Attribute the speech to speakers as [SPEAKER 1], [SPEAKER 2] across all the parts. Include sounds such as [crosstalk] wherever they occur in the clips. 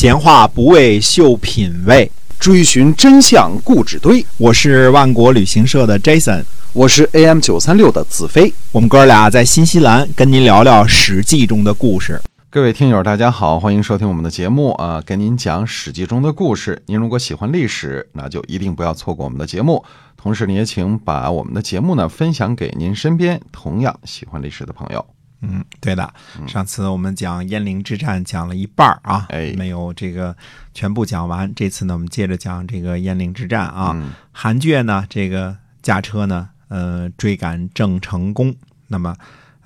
[SPEAKER 1] 闲话不为秀品味，
[SPEAKER 2] 追寻真相故纸堆。
[SPEAKER 1] 我是万国旅行社的 Jason，
[SPEAKER 2] 我是 AM 九三六的子飞。
[SPEAKER 1] 我们哥俩在新西兰跟您聊聊《史记》中的故事。
[SPEAKER 3] 各位听友，大家好，欢迎收听我们的节目啊，跟您讲《史记》中的故事。您如果喜欢历史，那就一定不要错过我们的节目。同时，你也请把我们的节目呢分享给您身边同样喜欢历史的朋友。
[SPEAKER 1] 嗯，对的。上次我们讲鄢陵之战讲了一半儿啊，
[SPEAKER 3] 哎
[SPEAKER 1] 没有这个全部讲完。这次呢，我们接着讲这个鄢陵之战啊。
[SPEAKER 3] 嗯
[SPEAKER 1] 韩厥呢，这个驾车呢，呃，追赶郑成功。那么，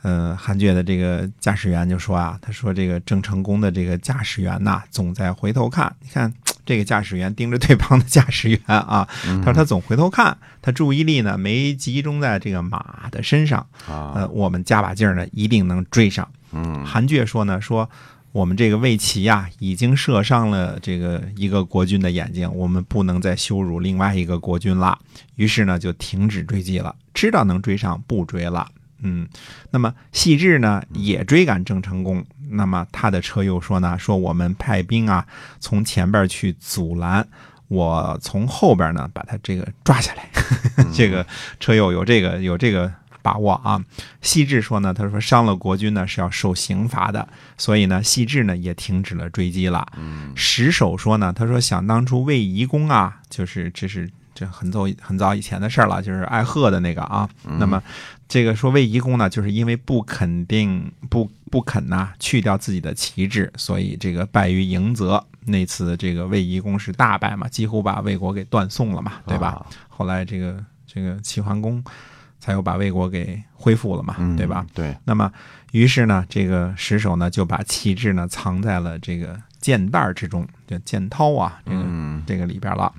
[SPEAKER 1] 呃，韩厥的这个驾驶员就说啊，他说这个郑成功的这个驾驶员呐，总在回头看。你看这个驾驶员盯着对方的驾驶员啊，他说他总回头看，他注意力呢没集中在这个马的身上。
[SPEAKER 3] 啊，
[SPEAKER 1] 呃，我们加把劲儿呢，一定能追上。
[SPEAKER 3] 嗯
[SPEAKER 1] 韩厥说呢，说我们这个魏齐呀、已经射伤了这个一个国君的眼睛，我们不能再羞辱另外一个国君了。于是呢，就停止追击了，知道能追上，不追了。嗯，那么细致呢也追赶郑成功，那么他的车又说呢，说我们派兵啊从前边去阻拦，我从后边呢把他这个抓下来。[laughs] 这个车又有这个有这个把握啊。细致说呢，他说伤了国军呢是要受刑罚的，所以呢，细致呢也停止了追击了。石守说呢，他说想当初魏夷公啊，就是这是这很早很早以前的事儿了，就是爱贺的那个啊。那么这个说魏夷公呢，就是因为不肯定不不肯呐、去掉自己的旗帜，所以这个败于迎泽。那次这个魏夷公是大败嘛，几乎把魏国给断送了嘛，对吧？
[SPEAKER 3] 啊
[SPEAKER 1] 后来这个这个齐桓公才又把魏国给恢复了嘛，
[SPEAKER 3] 嗯
[SPEAKER 1] 对吧？？
[SPEAKER 3] 对，
[SPEAKER 1] 那么，于是呢，这个石守呢就把旗帜呢藏在了这个箭袋之中，就箭涛啊，这个、
[SPEAKER 3] 嗯
[SPEAKER 1] 这个里边了。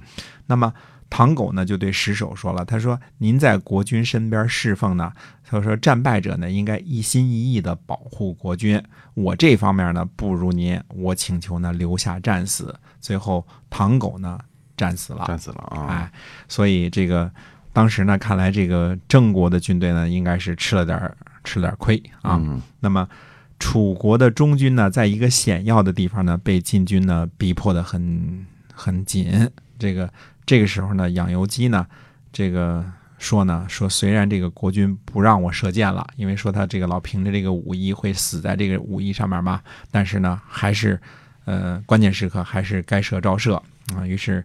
[SPEAKER 1] 那么唐狗呢就对石守说了，他说：“您在国军身边侍奉呢，他说战败者呢应该一心一意的保护国军，我这方面呢不如您，我请求呢留下战死。”最后唐狗呢战死了，
[SPEAKER 3] 战死了啊！
[SPEAKER 1] 哎，所以这个当时呢，看来这个郑国的军队呢，应该是吃了点吃了点亏啊。那么楚国的中军呢，在一个险要的地方呢，被晋军呢逼迫的很很紧。这个这个时候呢，养由基呢，这个说呢，说虽然这个国君不让我射箭了，因为说他这个老凭着这个武艺会死在这个武艺上面嘛，但是呢，还是呃关键时刻还是该射照射啊。于是。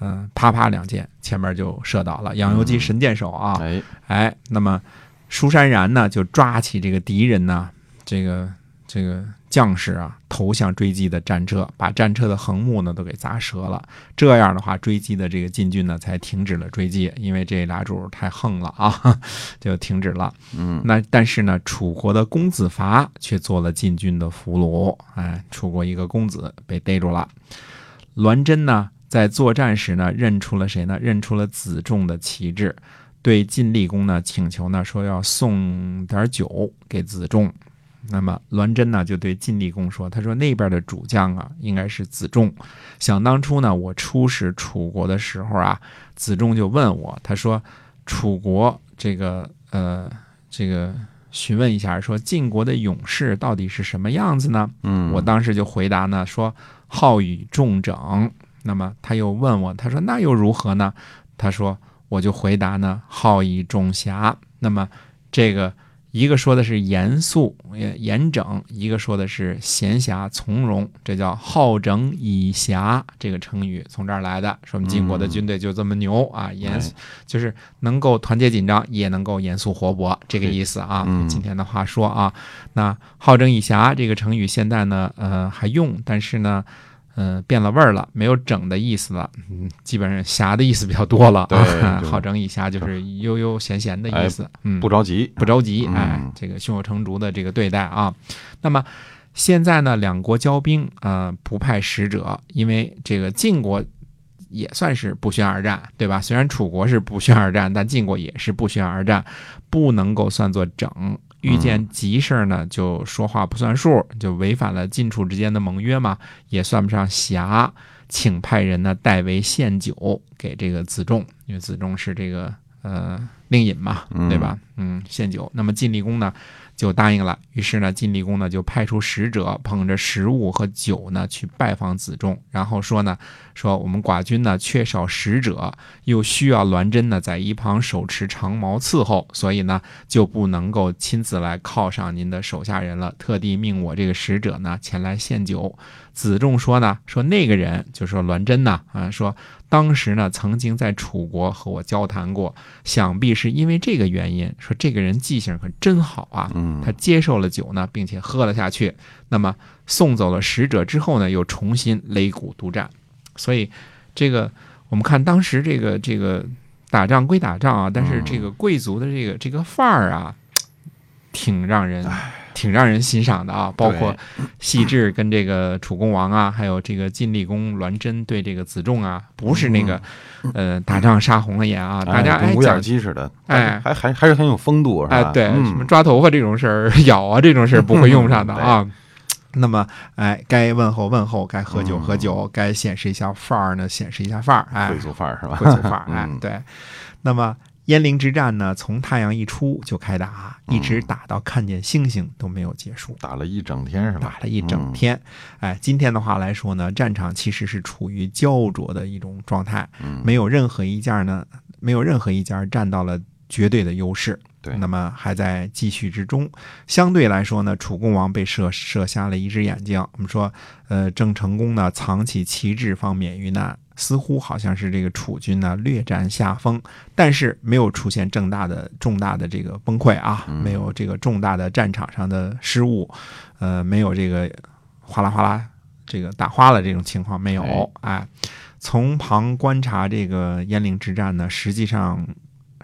[SPEAKER 1] 嗯、啪啪两箭，前面就射倒了。养由基神箭手啊，
[SPEAKER 3] 哎，
[SPEAKER 1] 哎，那么舒山然呢，就抓起这个敌人呢，这个这个将士啊，投向追击的战车，把战车的横木呢都给砸折了。这样的话，追击的这个晋军呢才停止了追击，因为这俩主太横了啊，[laughs] 就停止了。
[SPEAKER 3] 嗯
[SPEAKER 1] 那但是呢，楚国的公子伐却做了晋军的俘虏，哎，楚国一个公子被逮住了。栾真呢，在作战时呢，认出了谁呢？认出了子仲的旗帜，对晋厉公呢请求呢说要送点酒给子仲。那么栾真呢就对晋厉公说：“他说那边的主将啊，应该是子仲。想当初呢，我出使楚国的时候啊，子仲就问我，他说楚国这个呃这个询问一下，说晋国的勇士到底是什么样子呢？
[SPEAKER 3] 嗯，
[SPEAKER 1] 我当时就回答呢，说好以重整。那么他又问我，他说那又如何呢？他说我就回答呢，好以重侠。那么这个一个说的是严肃、呃严整，一个说的是闲暇从容，这叫好整以暇。这个成语从这儿来的，说我们晋国的军队就这么牛啊，严
[SPEAKER 3] 哎
[SPEAKER 1] 就是能够团结紧张，也能够严肃活泼，这个意思啊。
[SPEAKER 3] 嗯
[SPEAKER 1] 今天的话说啊，那好整以暇这个成语现在呢，呃还用，但是呢。呃，变了味儿了，没有整的意思了，嗯，基本上侠的意思比较多了啊。好整以暇就是悠悠闲闲的意思，嗯，
[SPEAKER 3] 不着急，
[SPEAKER 1] 不着急，
[SPEAKER 3] 嗯
[SPEAKER 1] 哎，这个胸有成竹的这个对待啊。那么现在呢，两国交兵，呃，不派使者，因为这个晋国也算是不宣而战，对吧？虽然楚国是不宣而战，但晋国也是不宣而战，不能够算作整。遇见急事儿呢，就说话不算数，就违反了晋楚之间的盟约嘛，也算不上侠。请派人呢代为献酒给这个子仲，因为子仲是这个呃令尹嘛，对吧？嗯，献酒。那么晋厉公呢，就答应了。于是呢，晋厉公呢就派出使者，捧着食物和酒呢去拜访子仲，然后说呢，说我们寡君呢缺少使者，又需要栾真呢在一旁手持长矛伺候，所以呢就不能够亲自来犒赏您的手下人了，特地命我这个使者呢前来献酒。子仲说呢，说那个人就说栾真呐，啊，说当时呢曾经在楚国和我交谈过，想必是因为这个原因，说这个人记性可真好啊，
[SPEAKER 3] 嗯
[SPEAKER 1] 他接受了酒呢，并且喝了下去。那么送走了使者之后呢，又重新擂鼓督战。所以这个我们看当时这个这个打仗归打仗啊，但是这个贵族的这个这个范儿啊，挺让人挺让人欣赏的啊。包括细致跟这个楚共王啊，还有这个晋厉公栾真对这个子仲啊，不是那个呃打仗杀红了眼啊，大家
[SPEAKER 3] 哎跟五眼鸡似的，
[SPEAKER 1] 哎
[SPEAKER 3] 还还还是很有风度，是吧？
[SPEAKER 1] 哎，对，
[SPEAKER 3] 嗯
[SPEAKER 1] 什么抓头发这种事儿、咬啊这种事儿不会用上的 [laughs] 啊。那么，哎，该问候问候，该喝酒喝酒，该显示一下范儿呢，显示一下范儿，哎
[SPEAKER 3] 贵，族范儿是吧？
[SPEAKER 1] 贵族范儿，[laughs] 哎
[SPEAKER 3] 嗯，
[SPEAKER 1] 对。那么鄢陵之战呢，从太阳一出就开打，一直打到看见星星都没有结束。
[SPEAKER 3] 打了一整天是吧？
[SPEAKER 1] 打了一整天，哎，今天的话来说呢，战场其实是处于焦灼的一种状态，
[SPEAKER 3] 嗯
[SPEAKER 1] 没有任何一家呢，没有任何一家占到了绝对的优势。
[SPEAKER 3] 对
[SPEAKER 1] 那么还在继续之中。相对来说呢，楚共王被射射瞎了一只眼睛。我们说，呃，郑成功呢藏起旗帜方免于难，似乎好像是这个楚军呢略占下风，但是没有出现重大的重大的这个崩溃啊，没有这个重大的战场上的失误，呃，没有这个哗啦哗啦这个打花了这种情况没有。哎，从旁观察这个鄢陵之战呢，实际上。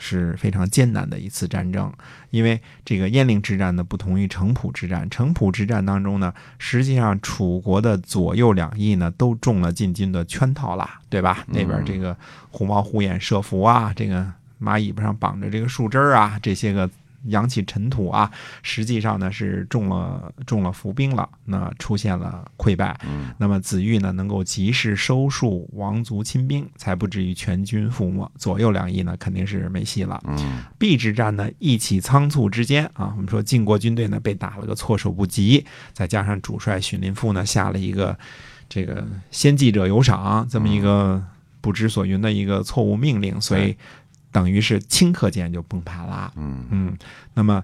[SPEAKER 1] 是非常艰难的一次战争，因为这个鄢陵之战呢，不同于城濮之战。城濮之战当中呢，实际上楚国的左右两翼呢，都中了晋军的圈套啦，对吧？那边这个虎猫虎眼设伏啊，这个马尾巴上绑着这个树枝儿啊，这些个扬起尘土啊，实际上呢是中了中了伏兵了，那出现了溃败。
[SPEAKER 3] 嗯
[SPEAKER 1] 那么子玉呢，能够及时收束王族亲兵，才不至于全军覆没。左右两翼呢，肯定是没戏了。
[SPEAKER 3] 嗯
[SPEAKER 1] 邲之战呢，一起仓促之间啊，我们说晋国军队呢被打了个措手不及，再加上主帅荀林父呢下了一个这个先记者有赏这么一个不知所云的一个错误命令，所以等于是顷刻间就崩盘了。
[SPEAKER 3] 嗯
[SPEAKER 1] 嗯，那么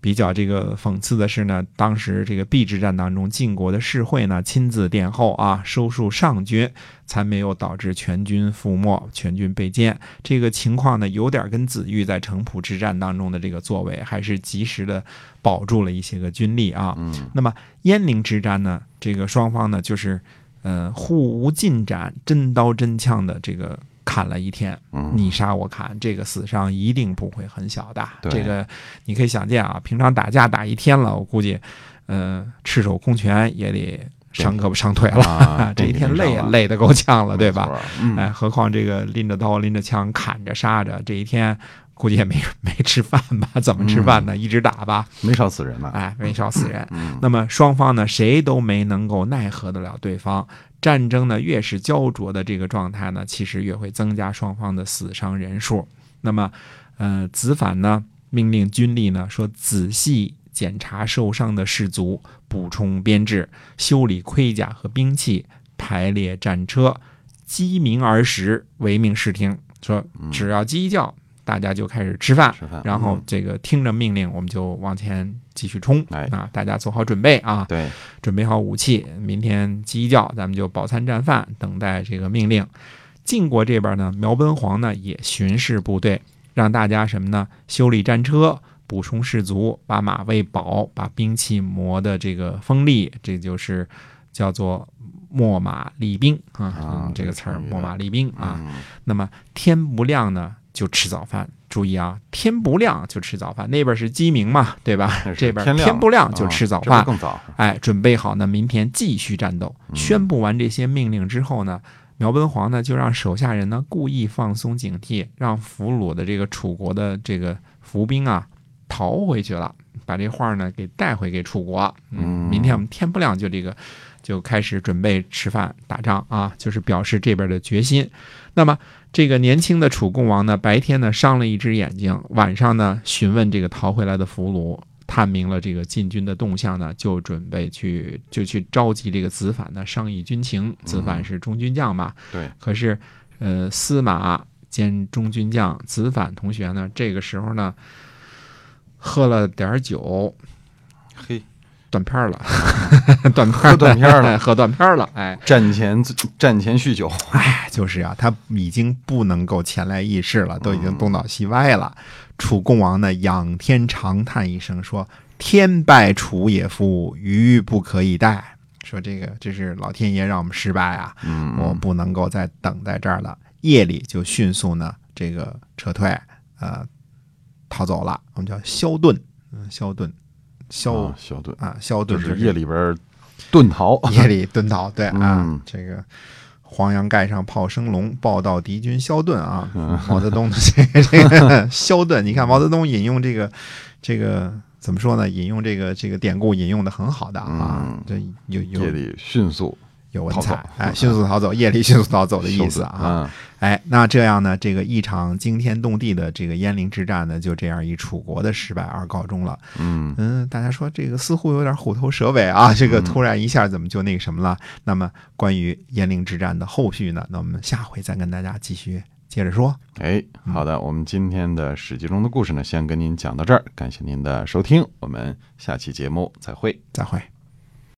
[SPEAKER 1] 比较这个讽刺的是呢，当时这个邲之战当中，晋国的士会呢亲自殿后啊，收束上军，才没有导致全军覆没、全军被歼。这个情况呢，有点跟子玉在城濮之战当中的这个作为，还是及时的保住了一些个军力啊。
[SPEAKER 3] 嗯
[SPEAKER 1] 那么鄢陵之战呢，这个双方呢就是呃互无进展，真刀真枪的这个砍了一天，
[SPEAKER 3] 嗯
[SPEAKER 1] 你杀我砍，这个死伤一定不会很小的。这个你可以想见啊，平常打架打一天了，我估计，呃，赤手空拳也得伤胳膊伤腿了。
[SPEAKER 3] 啊 [laughs]
[SPEAKER 1] 这一天累也
[SPEAKER 3] 也
[SPEAKER 1] 累得够呛了，对吧？？哎，何况这个拎着刀、拎着枪、砍着杀着，这一天估计也没 [laughs] 没吃饭吧？怎么吃饭呢？一直打吧，
[SPEAKER 3] 没少死人吧。
[SPEAKER 1] 哎，没少死人。
[SPEAKER 3] 嗯
[SPEAKER 1] 那么双方呢，谁都没能够奈何得了对方。战争呢，越是焦灼的这个状态呢，其实越会增加双方的死伤人数。那么，呃，子反呢命令军力呢说仔细检查受伤的士卒，补充编制，修理盔甲和兵器，排列战车，鸡鸣而食，唯命是听。说只要鸡一叫，大家就开始吃饭，
[SPEAKER 3] 吃饭
[SPEAKER 1] 然后
[SPEAKER 3] 嗯
[SPEAKER 1] 这个听着命令，我们就往前继续冲。
[SPEAKER 3] 哎
[SPEAKER 1] 啊，大家做好准备啊，
[SPEAKER 3] 对，
[SPEAKER 1] 准备好武器，明天鸡一叫，咱们就饱餐战饭，等待这个命令。晋国这边呢，苗奔黄呢也巡视部队，让大家什么呢？修理战车，补充士卒，把马喂饱，把兵器磨的这个锋利，这就是叫做秣马厉兵啊，这个词儿
[SPEAKER 3] 这个
[SPEAKER 1] 秣马厉兵啊。
[SPEAKER 3] 嗯
[SPEAKER 1] 那么天不亮呢，就吃早饭。注意啊，天不亮就吃早饭。那边是鸡鸣嘛，[laughs] 对吧？这边
[SPEAKER 3] 天
[SPEAKER 1] 不亮就
[SPEAKER 3] 啊
[SPEAKER 1] 吃早饭。
[SPEAKER 3] 更早。
[SPEAKER 1] 哎，准备好呢，明天继续战斗。
[SPEAKER 3] 嗯
[SPEAKER 1] 宣布完这些命令之后呢，苗奔黄呢就让手下人呢故意放松警惕，让俘虏的这个楚国的这个伏兵啊逃回去了，把这画呢给带回给楚国。
[SPEAKER 3] 嗯
[SPEAKER 1] 明天我们天不亮就这个就开始准备吃饭打仗啊，就是表示这边的决心。那么这个年轻的楚共王呢，白天呢伤了一只眼睛，晚上呢询问这个逃回来的俘虏，探明了这个晋军的动向呢，就准备去就去召集这个子反呢商议军情。子反是中军将嘛，
[SPEAKER 3] 对，
[SPEAKER 1] 可是呃司马兼中军将子反同学呢，这个时候呢喝了点儿酒，
[SPEAKER 3] 嘿，
[SPEAKER 1] 断片儿了，断片儿
[SPEAKER 3] 断片儿了 [laughs]
[SPEAKER 1] 喝断片儿了，哎。
[SPEAKER 3] 战前战前酗酒，
[SPEAKER 1] 哎，就是啊，他已经不能够前来议事了，都已经东倒西歪了。楚共王呢，仰天长叹一声，说：“天败楚也夫，余不可以待。”说这个这是老天爷让我们失败啊，
[SPEAKER 3] 嗯，
[SPEAKER 1] 我不能够再等在这儿了。夜里就迅速呢，这个撤退，呃，逃走了。我们叫萧遁，嗯，萧遁，萧
[SPEAKER 3] 啊小盾，
[SPEAKER 1] 啊，萧遁
[SPEAKER 3] 就
[SPEAKER 1] 就是
[SPEAKER 3] 夜里边遁逃，[laughs]
[SPEAKER 1] 夜里遁逃，对啊，
[SPEAKER 3] 嗯
[SPEAKER 1] 这个黄洋盖上炮声隆，报道敌军萧遁啊。
[SPEAKER 3] 嗯
[SPEAKER 1] 毛泽东的这个 [laughs] 这个萧遁，你看毛泽东引用这个这个怎么说呢？引用这个这个典故引用的很好的啊
[SPEAKER 3] 嗯，
[SPEAKER 1] 这有有
[SPEAKER 3] 夜里迅速
[SPEAKER 1] 有文采，哎，迅速逃走，夜里迅速逃走的意思啊。
[SPEAKER 3] 啊，
[SPEAKER 1] 哎，那这样呢，这个一场惊天动地的这个鄢陵之战呢，就这样以楚国的失败而告终了。
[SPEAKER 3] 嗯
[SPEAKER 1] 嗯，大家说这个似乎有点虎头蛇尾啊，这个突然一下怎么就那个什么了？那么关于鄢陵之战的后续呢？那我们下回再跟大家继续接着说。
[SPEAKER 3] 哎，好的，我们今天的史记中的故事呢，先跟您讲到这儿，感谢您的收听，我们下期节目再会。
[SPEAKER 1] 再会。